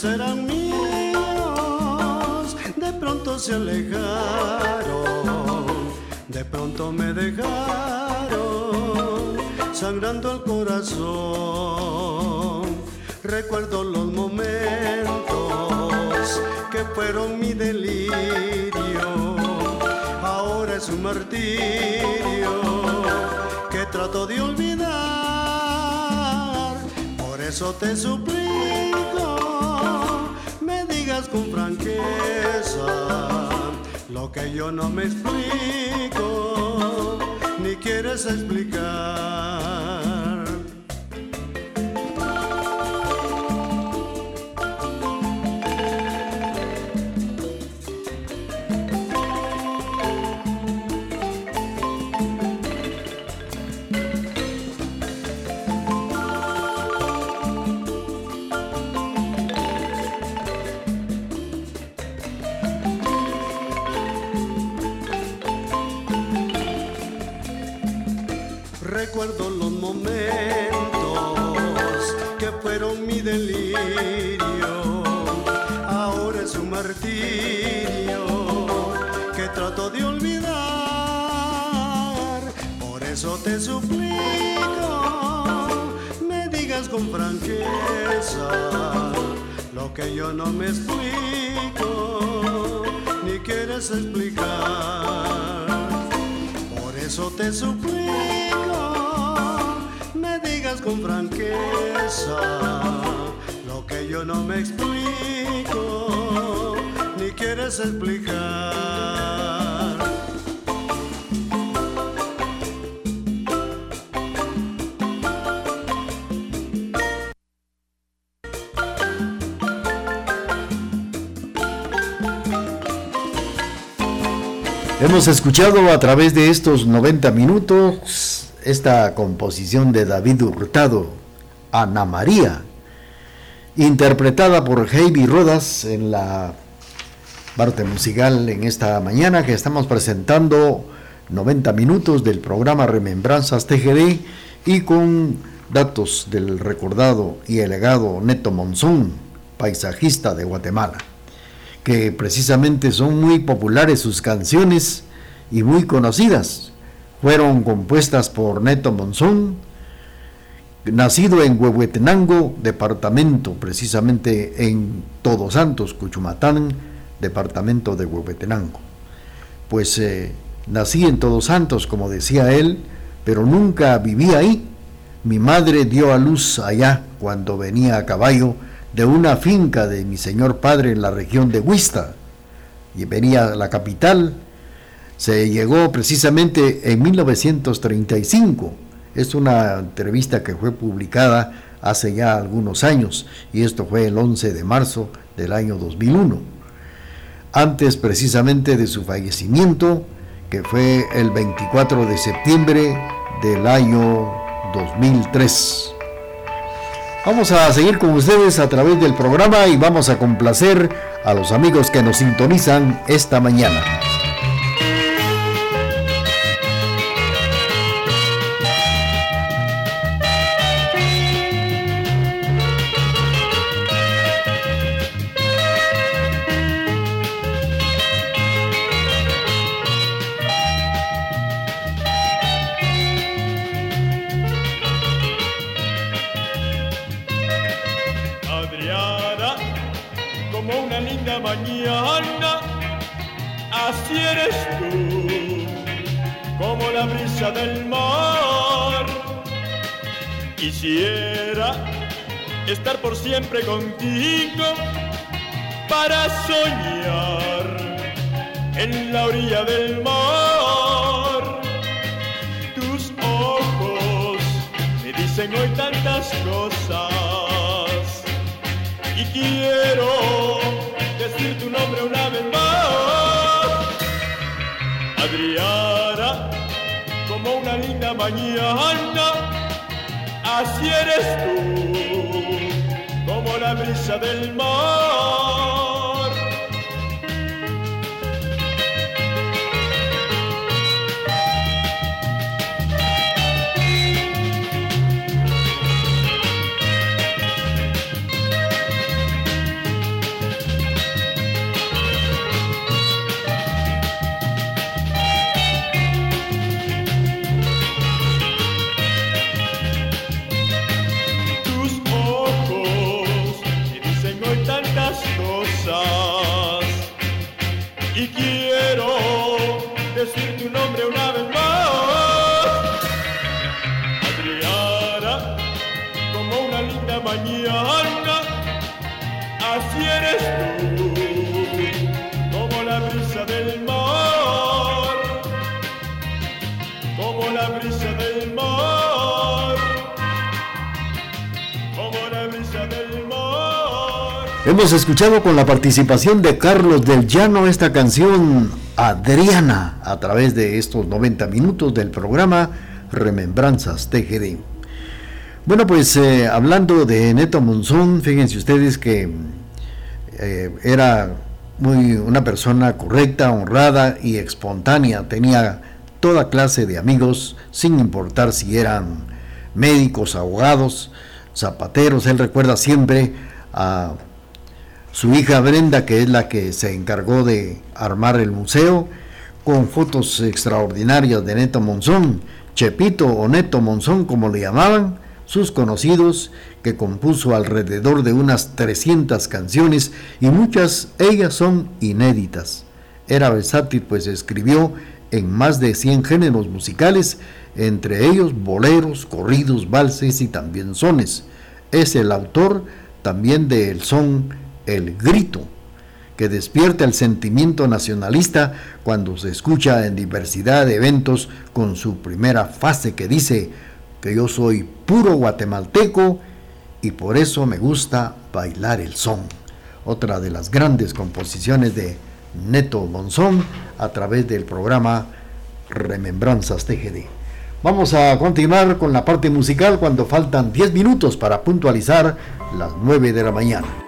Serán míos, de pronto se alejaron, de pronto me dejaron, sangrando el corazón. Recuerdo los momentos que fueron mi delirio. Ahora es un martirio que trato de olvidar. Por eso te suplico, con franqueza lo que yo no me explico, ni quieres explicar. Hemos escuchado a través de estos 90 minutos esta composición de David Hurtado, Ana María, interpretada por Heidi Rodas en la parte musical en esta mañana que estamos presentando 90 minutos del programa Remembranzas TGD y con datos del recordado y elegado Neto Monzón, paisajista de Guatemala, que precisamente son muy populares sus canciones y muy conocidas fueron compuestas por Neto Monzón, nacido en Huehuetenango, departamento precisamente en Todos Santos, Cuchumatán, departamento de Huehuetenango. Pues eh, nací en Todos Santos, como decía él, pero nunca viví ahí. Mi madre dio a luz allá cuando venía a caballo de una finca de mi señor padre en la región de Huista. Y venía a la capital se llegó precisamente en 1935. Es una entrevista que fue publicada hace ya algunos años y esto fue el 11 de marzo del año 2001. Antes precisamente de su fallecimiento, que fue el 24 de septiembre del año 2003. Vamos a seguir con ustedes a través del programa y vamos a complacer a los amigos que nos sintonizan esta mañana. Estar por siempre contigo para soñar en la orilla del mar. Tus ojos me dicen hoy tantas cosas y quiero decir tu nombre una vez más. Adriana, una linda mañana, así eres tú como la brisa del mar. Hemos escuchado con la participación de Carlos del Llano esta canción Adriana a través de estos 90 minutos del programa Remembranzas TGD. Bueno, pues eh, hablando de Neto Monzón, fíjense ustedes que eh, era muy una persona correcta, honrada y espontánea. Tenía toda clase de amigos, sin importar si eran médicos, abogados, zapateros. Él recuerda siempre a su hija Brenda, que es la que se encargó de armar el museo, con fotos extraordinarias de Neto Monzón, Chepito o Neto Monzón, como le llamaban sus conocidos, que compuso alrededor de unas 300 canciones y muchas ellas son inéditas. Era versátil pues escribió en más de 100 géneros musicales, entre ellos boleros, corridos, valses y también sones. Es el autor también del son El Grito, que despierta el sentimiento nacionalista cuando se escucha en diversidad de eventos con su primera fase que dice que yo soy puro guatemalteco y por eso me gusta bailar el son. Otra de las grandes composiciones de Neto Monzón a través del programa Remembranzas TGD. Vamos a continuar con la parte musical cuando faltan 10 minutos para puntualizar las 9 de la mañana.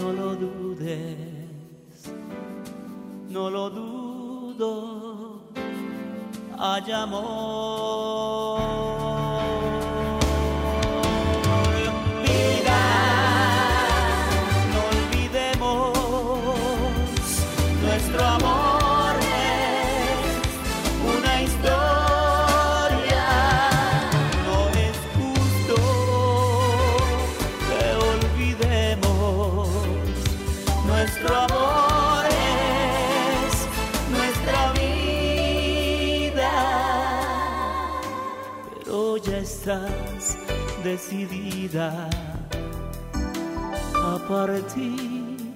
no lo dudes, no lo dudo, hay amor. Decidida a partir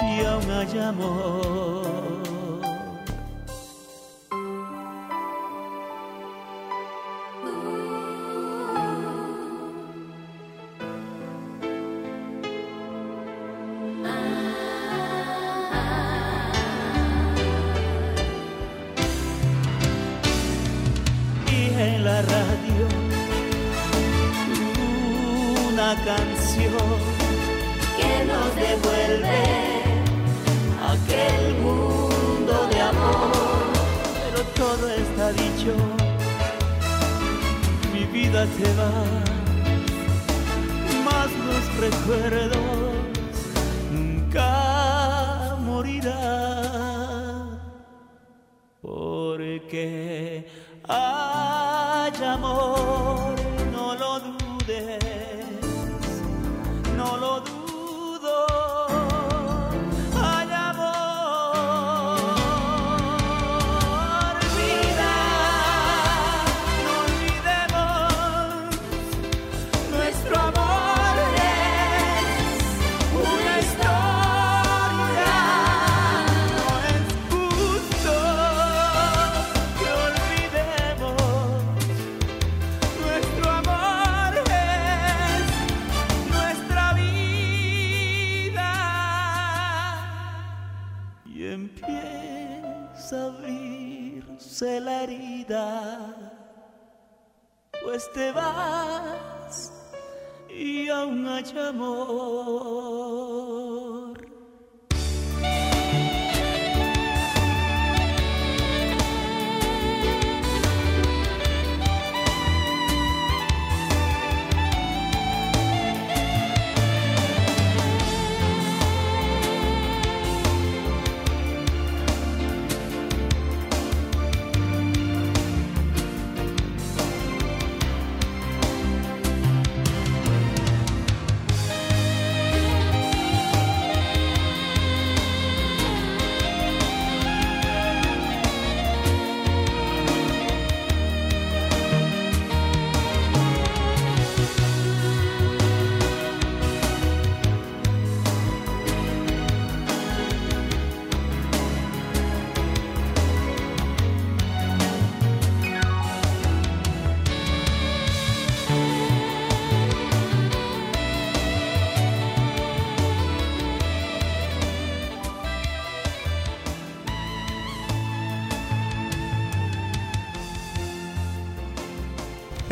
y aún hay amor. Empieza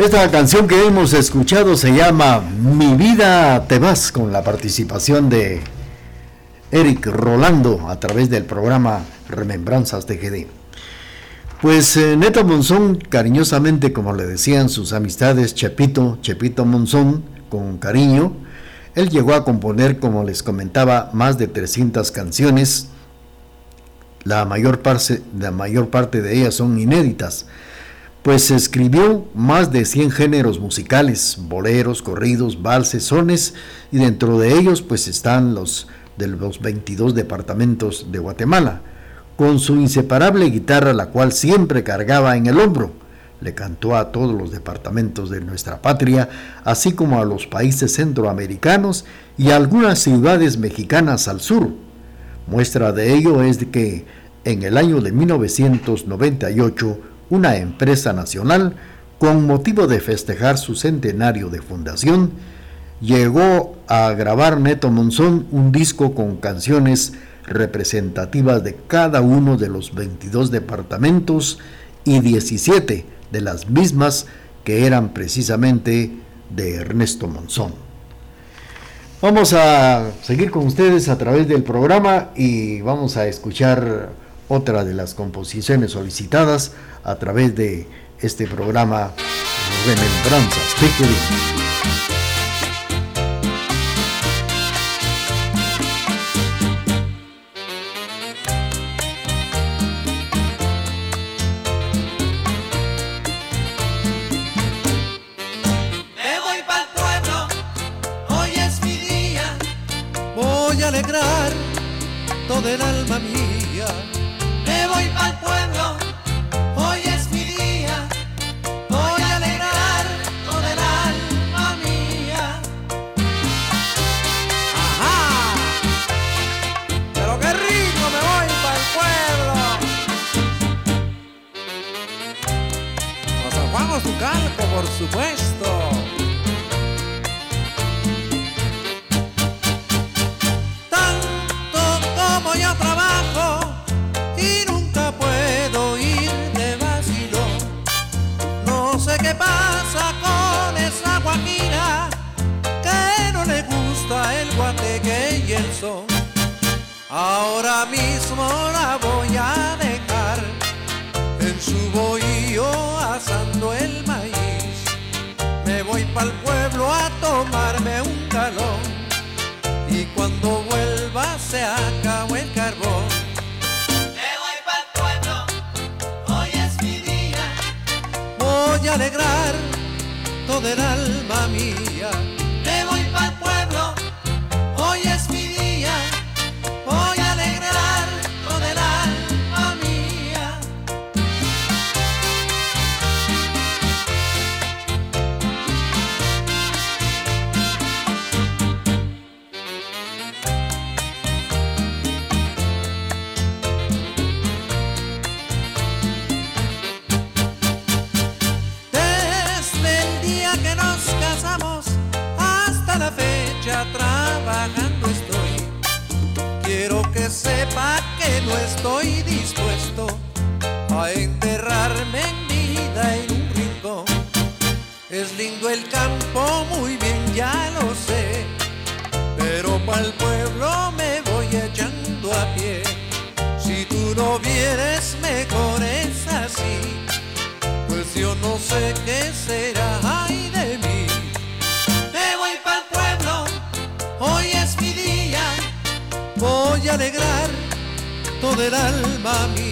Esta canción que hemos escuchado se llama Mi vida te vas con la participación de Eric Rolando a través del programa Remembranzas de GD. Pues eh, Neto Monzón, cariñosamente como le decían sus amistades Chepito, Chepito Monzón, con cariño, él llegó a componer, como les comentaba, más de 300 canciones. La mayor parte de ellas son inéditas pues escribió más de 100 géneros musicales, boleros, corridos, valses, sones, y dentro de ellos pues están los de los 22 departamentos de Guatemala, con su inseparable guitarra la cual siempre cargaba en el hombro. Le cantó a todos los departamentos de nuestra patria, así como a los países centroamericanos y a algunas ciudades mexicanas al sur. Muestra de ello es que en el año de 1998 una empresa nacional, con motivo de festejar su centenario de fundación, llegó a grabar Neto Monzón un disco con canciones representativas de cada uno de los 22 departamentos y 17 de las mismas que eran precisamente de Ernesto Monzón. Vamos a seguir con ustedes a través del programa y vamos a escuchar otra de las composiciones solicitadas a través de este programa Remembranzas de Por supuesto. Tanto como yo trabajo y nunca puedo ir de vacilón. No sé qué pasa con esa guajira que no le gusta el guateque y el son. Ahora mismo la voy a pa'l pueblo a tomarme un galón y cuando vuelva se acabó el carbón. Me voy pa'l pueblo, hoy es mi día. Voy a alegrar todo el alma mía. Estoy dispuesto a enterrarme en vida en un rincón. Es lindo el campo, del alma mía.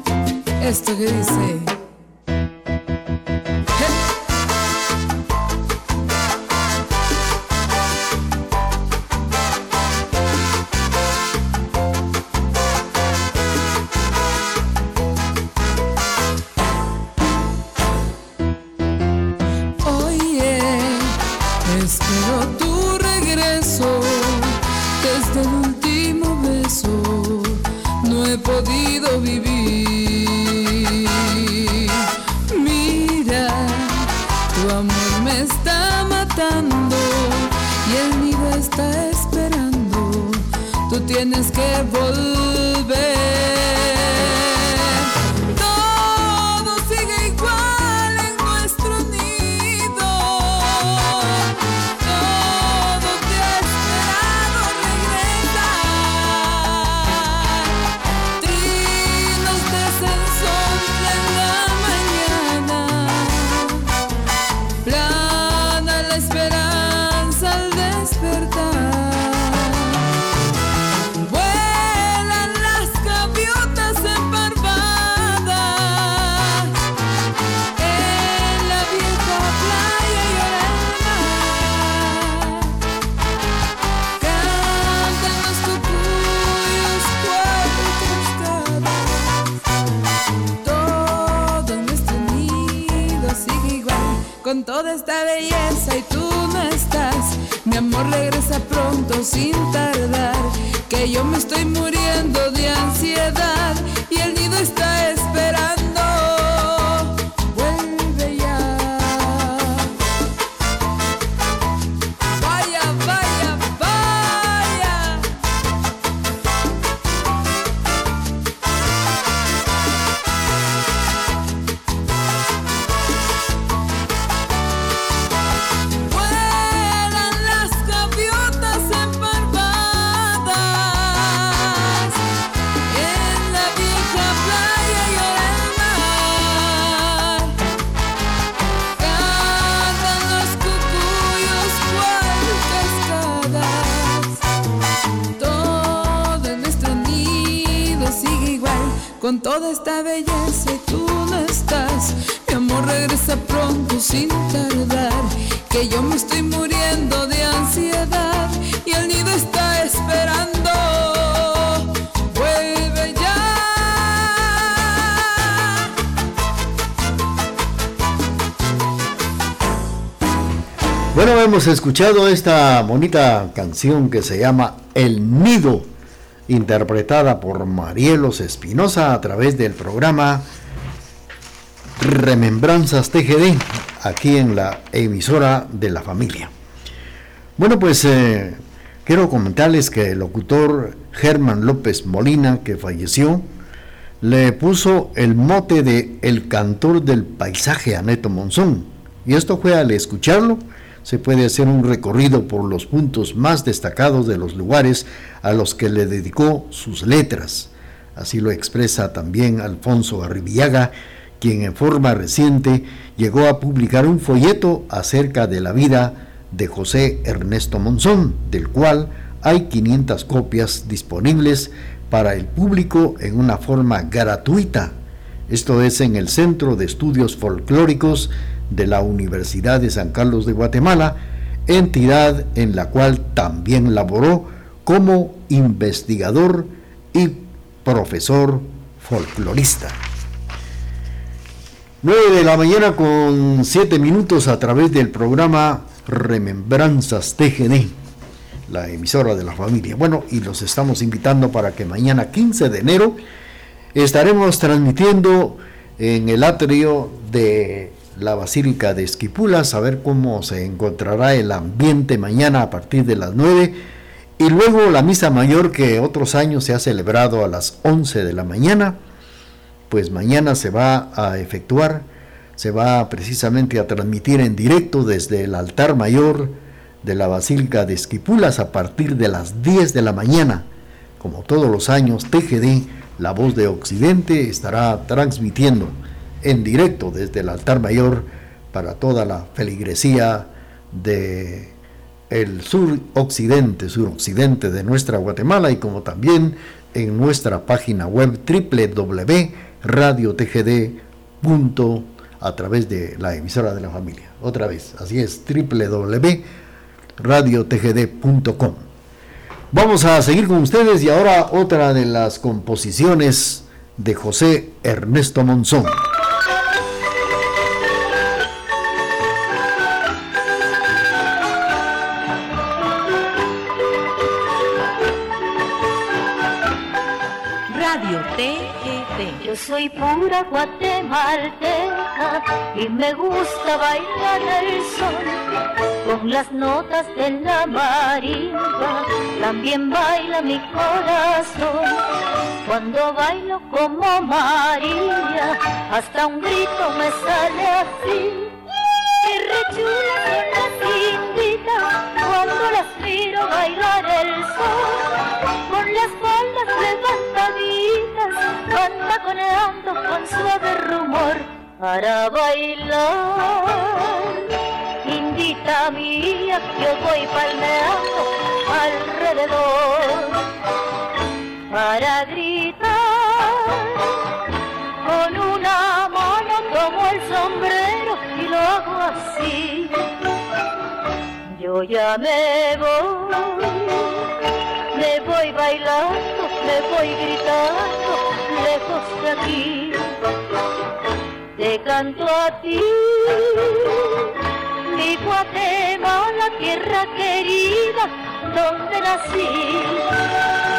Esto que dice. Regresa pronto sin tardar, que yo me estoy muriendo de ansiedad hemos escuchado esta bonita canción que se llama El Nido, interpretada por Marielos Espinosa a través del programa Remembranzas TGD, aquí en la emisora de la familia. Bueno, pues eh, quiero comentarles que el locutor Germán López Molina, que falleció, le puso el mote de El cantor del paisaje a Neto Monzón. Y esto fue al escucharlo, se puede hacer un recorrido por los puntos más destacados de los lugares a los que le dedicó sus letras. Así lo expresa también Alfonso Arribiaga, quien en forma reciente llegó a publicar un folleto acerca de la vida de José Ernesto Monzón, del cual hay 500 copias disponibles para el público en una forma gratuita. Esto es en el Centro de Estudios Folclóricos de la Universidad de San Carlos de Guatemala, entidad en la cual también laboró como investigador y profesor folclorista. 9 de la mañana con 7 minutos a través del programa Remembranzas TGD, la emisora de la familia. Bueno, y los estamos invitando para que mañana 15 de enero estaremos transmitiendo en el atrio de la Basílica de Esquipulas, a ver cómo se encontrará el ambiente mañana a partir de las 9 y luego la misa mayor que otros años se ha celebrado a las 11 de la mañana, pues mañana se va a efectuar, se va precisamente a transmitir en directo desde el altar mayor de la Basílica de Esquipulas a partir de las 10 de la mañana. Como todos los años, TGD, la voz de Occidente, estará transmitiendo en directo desde el altar mayor para toda la feligresía de el sur occidente, suroccidente de nuestra Guatemala y como también en nuestra página web www.radiotgd. a través de la emisora de la familia. Otra vez, así es, www.radiotgd.com. Vamos a seguir con ustedes y ahora otra de las composiciones de José Ernesto Monzón. Soy pura guatemalteca y me gusta bailar el sol con las notas de la marimba. También baila mi corazón cuando bailo como María. Hasta un grito me sale así. Y rechula son las inditas cuando las miro bailar el sol con las faldas levantaditas van taconeando con suave rumor para bailar. Indita mía, yo voy palmeando alrededor para gritar con una mano como el sombrero y lo hago así. Yo ya me voy, me voy bailando, me voy gritando, lejos de aquí. Te canto a ti, mi Guatemala, tierra querida, donde nací.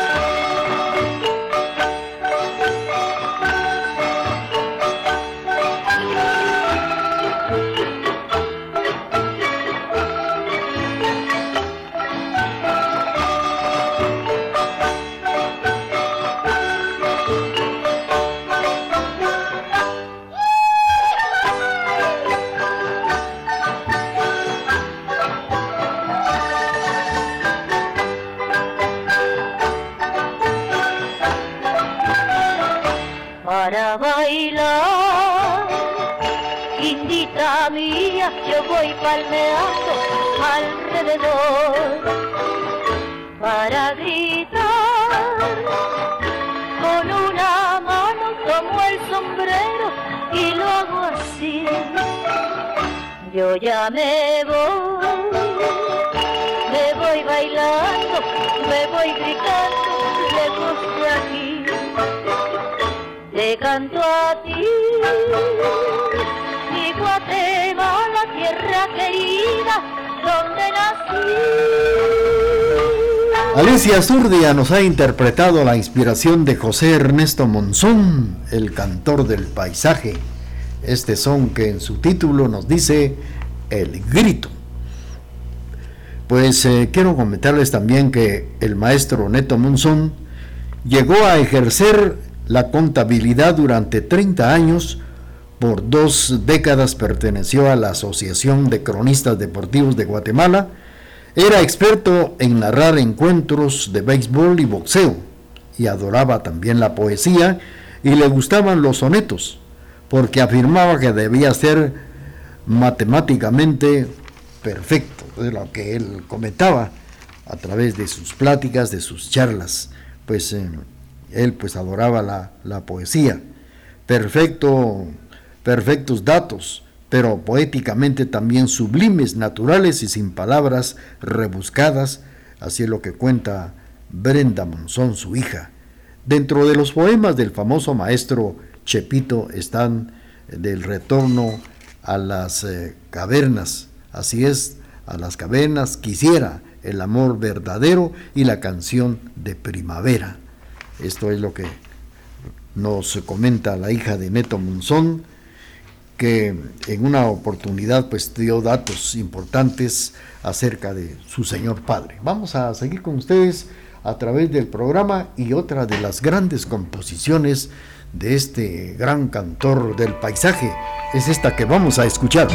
Voy palmeando alrededor para gritar con una mano como el sombrero y lo hago así. Yo ya me voy, me voy bailando, me voy gritando lejos de aquí. Te canto a ti Alicia Zurdia nos ha interpretado la inspiración de José Ernesto Monzón, el cantor del paisaje. Este son que en su título nos dice El grito. Pues eh, quiero comentarles también que el maestro Neto Monzón llegó a ejercer la contabilidad durante 30 años por dos décadas perteneció a la Asociación de Cronistas Deportivos de Guatemala. Era experto en narrar encuentros de béisbol y boxeo y adoraba también la poesía y le gustaban los sonetos porque afirmaba que debía ser matemáticamente perfecto, de lo que él comentaba. a través de sus pláticas, de sus charlas. Pues eh, él pues adoraba la, la poesía. Perfecto, perfectos datos, pero poéticamente también sublimes, naturales y sin palabras rebuscadas, así es lo que cuenta Brenda Monzón, su hija. Dentro de los poemas del famoso maestro Chepito están del retorno a las eh, cavernas, así es, a las cavernas quisiera el amor verdadero y la canción de primavera. Esto es lo que nos comenta la hija de Neto Monzón, que en una oportunidad pues dio datos importantes acerca de su señor padre. Vamos a seguir con ustedes a través del programa y otra de las grandes composiciones de este gran cantor del paisaje es esta que vamos a escuchar.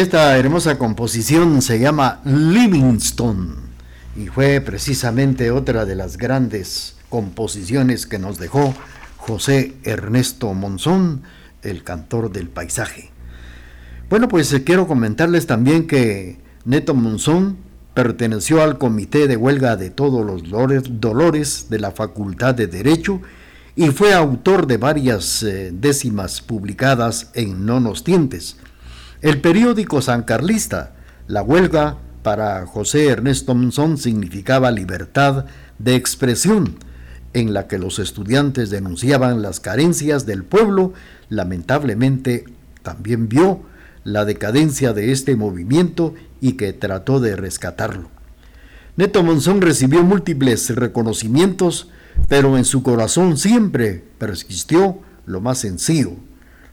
Esta hermosa composición se llama Livingston y fue precisamente otra de las grandes composiciones que nos dejó José Ernesto Monzón, el cantor del paisaje. Bueno, pues eh, quiero comentarles también que Neto Monzón perteneció al Comité de Huelga de Todos los Dolores de la Facultad de Derecho y fue autor de varias eh, décimas publicadas en Nonos Tientes el periódico San Carlista, la huelga para José Ernesto Monzón significaba libertad de expresión, en la que los estudiantes denunciaban las carencias del pueblo, lamentablemente también vio la decadencia de este movimiento y que trató de rescatarlo. Neto Monzón recibió múltiples reconocimientos, pero en su corazón siempre persistió lo más sencillo,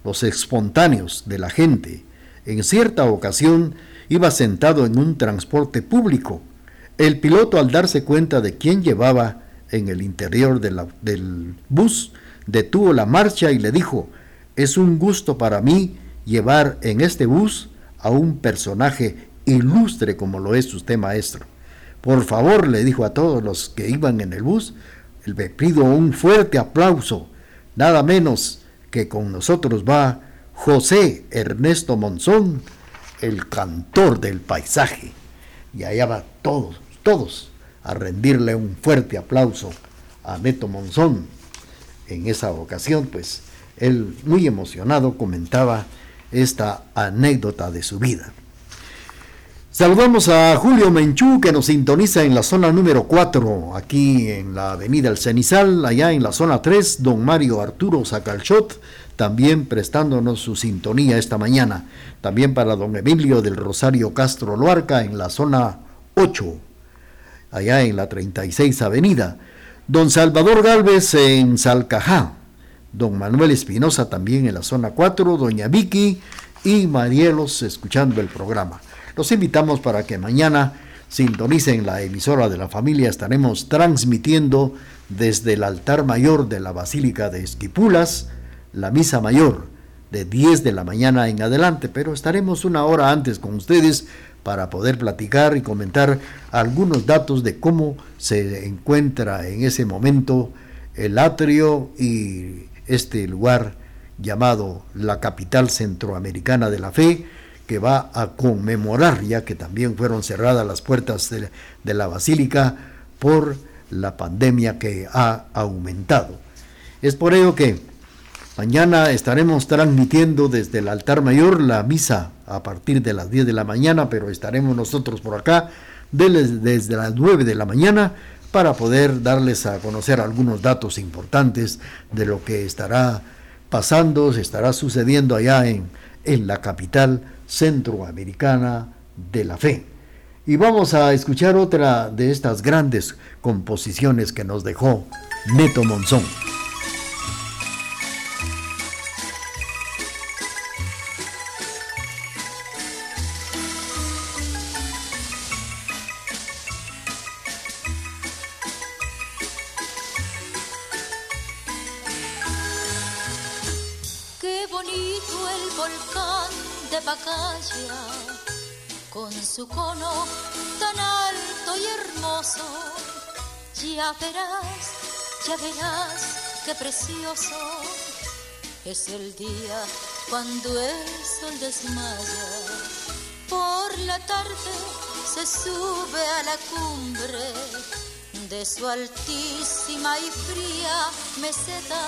los espontáneos de la gente, en cierta ocasión iba sentado en un transporte público. El piloto al darse cuenta de quién llevaba en el interior del bus, detuvo la marcha y le dijo, es un gusto para mí llevar en este bus a un personaje ilustre como lo es usted, maestro. Por favor, le dijo a todos los que iban en el bus, le pido un fuerte aplauso, nada menos que con nosotros va José Ernesto Monzón, el cantor del paisaje. Y allá va todos, todos, a rendirle un fuerte aplauso a Neto Monzón. En esa ocasión, pues, él muy emocionado comentaba esta anécdota de su vida. Saludamos a Julio Menchú que nos sintoniza en la zona número 4, aquí en la avenida El Cenizal, allá en la zona 3, don Mario Arturo Sacalchot, también prestándonos su sintonía esta mañana. También para don Emilio del Rosario Castro Loarca en la zona 8, allá en la 36 avenida. Don Salvador Galvez en Salcajá, don Manuel Espinosa también en la zona 4, doña Vicky y Marielos escuchando el programa. Los invitamos para que mañana sintonicen la emisora de la familia. Estaremos transmitiendo desde el altar mayor de la Basílica de Esquipulas la misa mayor de 10 de la mañana en adelante, pero estaremos una hora antes con ustedes para poder platicar y comentar algunos datos de cómo se encuentra en ese momento el atrio y este lugar llamado la capital centroamericana de la fe, que va a conmemorar, ya que también fueron cerradas las puertas de, de la basílica por la pandemia que ha aumentado. Es por ello que mañana estaremos transmitiendo desde el altar mayor la misa a partir de las 10 de la mañana, pero estaremos nosotros por acá desde las 9 de la mañana para poder darles a conocer algunos datos importantes de lo que estará pasando, se estará sucediendo allá en, en la capital centroamericana de la fe. Y vamos a escuchar otra de estas grandes composiciones que nos dejó Neto Monzón. Ya verás, ya verás qué precioso es el día cuando el sol desmaya. Por la tarde se sube a la cumbre de su altísima y fría meseta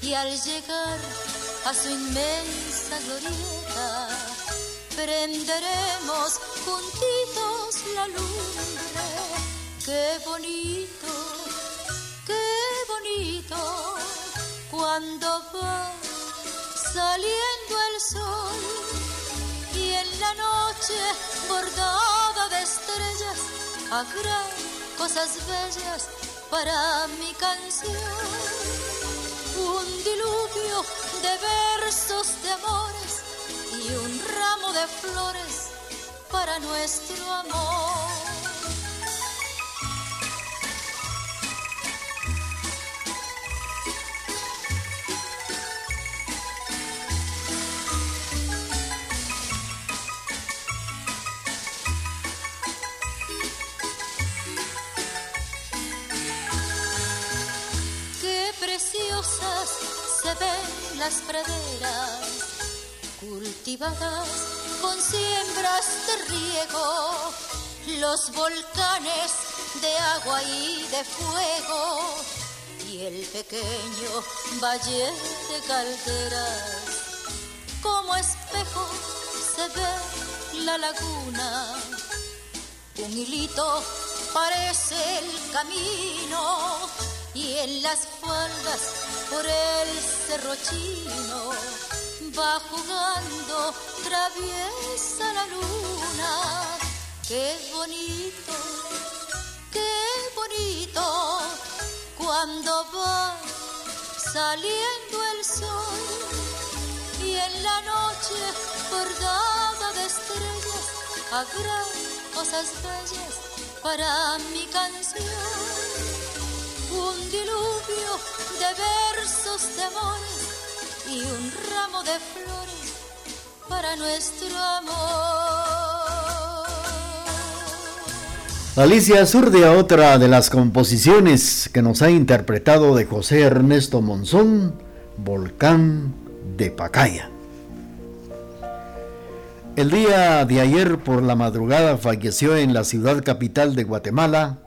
y al llegar a su inmensa glorieta prenderemos juntitos la lumbre. Qué bonito, qué bonito cuando va saliendo el sol y en la noche bordada de estrellas habrá cosas bellas para mi canción un diluvio de versos de amores y un ramo de flores para nuestro amor. Las praderas cultivadas con siembras de riego, los volcanes de agua y de fuego y el pequeño valle de calderas. Como espejo se ve la laguna, un hilito parece el camino y en las faldas por el cerro chino va jugando traviesa la luna. Qué bonito, qué bonito cuando va saliendo el sol y en la noche bordada de estrellas habrá cosas bellas para mi canción un diluvio de versos de amores y un ramo de flores para nuestro amor. Alicia Zurdia, otra de las composiciones que nos ha interpretado de José Ernesto Monzón, Volcán de Pacaya. El día de ayer por la madrugada falleció en la ciudad capital de Guatemala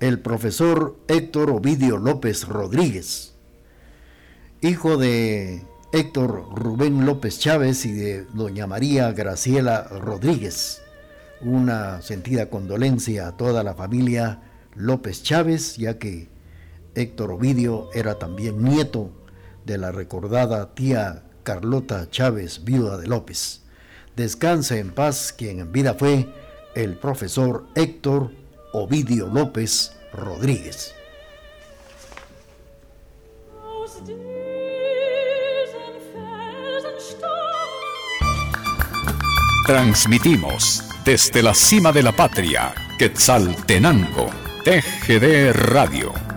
el profesor Héctor Ovidio López Rodríguez, hijo de Héctor Rubén López Chávez y de doña María Graciela Rodríguez. Una sentida condolencia a toda la familia López Chávez, ya que Héctor Ovidio era también nieto de la recordada tía Carlota Chávez, viuda de López. Descanse en paz quien en vida fue el profesor Héctor Ovidio López Rodríguez. Transmitimos desde la cima de la patria, Quetzaltenango, TGD Radio.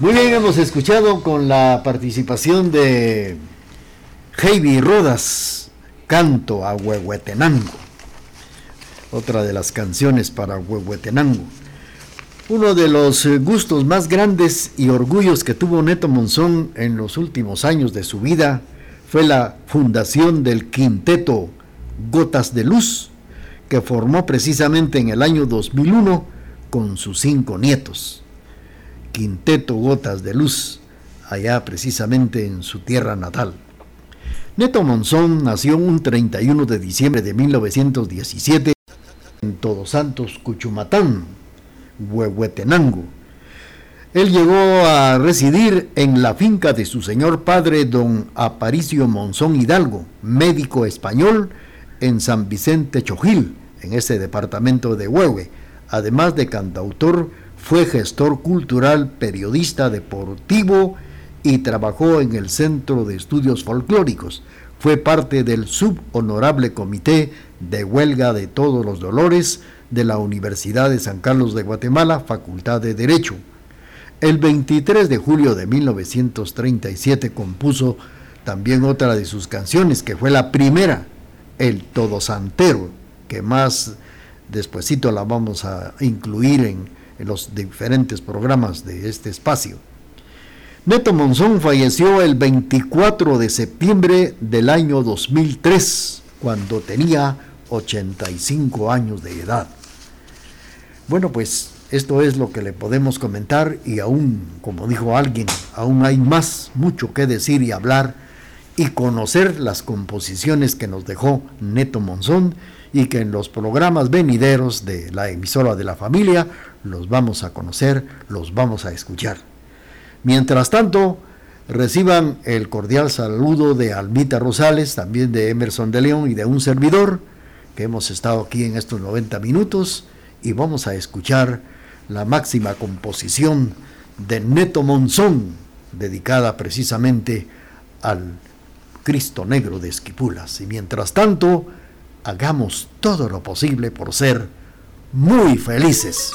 Muy bien, hemos escuchado con la participación de Heidi Rodas, Canto a Huehuetenango, otra de las canciones para Huehuetenango. Uno de los gustos más grandes y orgullos que tuvo Neto Monzón en los últimos años de su vida fue la fundación del quinteto Gotas de Luz, que formó precisamente en el año 2001 con sus cinco nietos. Quinteto Gotas de Luz, allá precisamente en su tierra natal. Neto Monzón nació un 31 de diciembre de 1917 en Todos Santos, Cuchumatán, Huehuetenango. Él llegó a residir en la finca de su señor padre, don Aparicio Monzón Hidalgo, médico español, en San Vicente Chojil, en ese departamento de Huehue. Además de cantautor, fue gestor cultural, periodista deportivo y trabajó en el Centro de Estudios Folclóricos. Fue parte del subhonorable comité de huelga de todos los dolores de la Universidad de San Carlos de Guatemala, Facultad de Derecho. El 23 de julio de 1937 compuso también otra de sus canciones, que fue la primera, El Todo Santero, que más despuesito la vamos a incluir en, en los diferentes programas de este espacio. Neto Monzón falleció el 24 de septiembre del año 2003, cuando tenía 85 años de edad. Bueno, pues esto es lo que le podemos comentar y aún, como dijo alguien, aún hay más, mucho que decir y hablar y conocer las composiciones que nos dejó Neto Monzón y que en los programas venideros de la emisora de la familia los vamos a conocer, los vamos a escuchar. Mientras tanto, reciban el cordial saludo de Almita Rosales, también de Emerson de León y de un servidor, que hemos estado aquí en estos 90 minutos y vamos a escuchar la máxima composición de Neto Monzón, dedicada precisamente al Cristo Negro de Esquipulas. Y mientras tanto, hagamos todo lo posible por ser muy felices.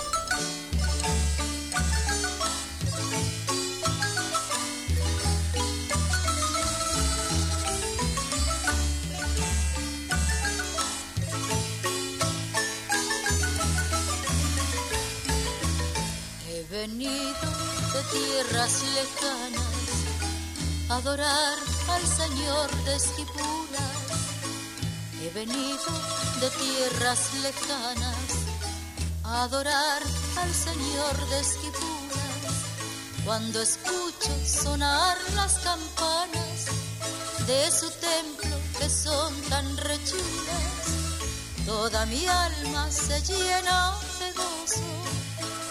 He venido de tierras lejanas a adorar al Señor de Esquipulas. He venido de tierras lejanas a adorar al Señor de Esquipulas. Cuando escucho sonar las campanas de su templo que son tan rechulas, toda mi alma se llena de gozo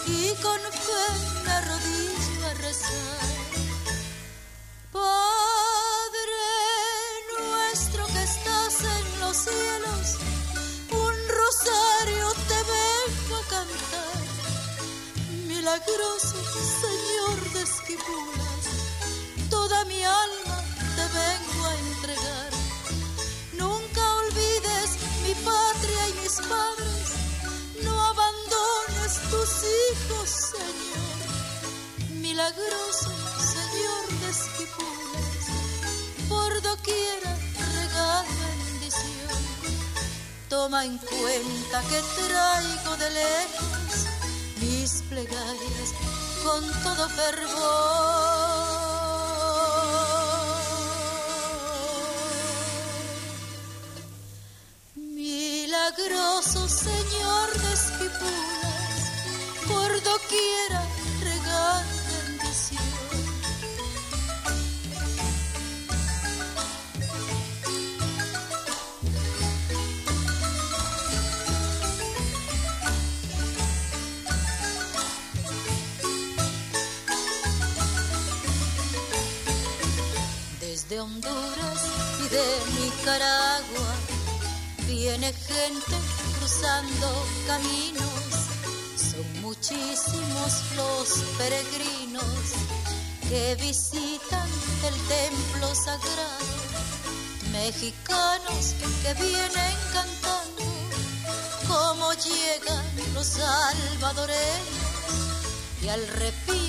y con fe me arrodillo a rezar. Padre un rosario te vengo a cantar. Milagroso Señor de Esquipulas, toda mi alma te vengo a entregar. Nunca olvides mi patria y mis padres, no abandones tus hijos, Señor. Milagroso Señor de Esquipulas, por doquiera Toma en cuenta que traigo de lejos mis plegarias con todo fervor. Milagroso Señor de Esquipulas, por doquiera regal de Nicaragua viene gente cruzando caminos. Son muchísimos los peregrinos que visitan el templo sagrado. Mexicanos que vienen cantando cómo llegan los salvadoreños y al repique